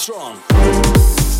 strong.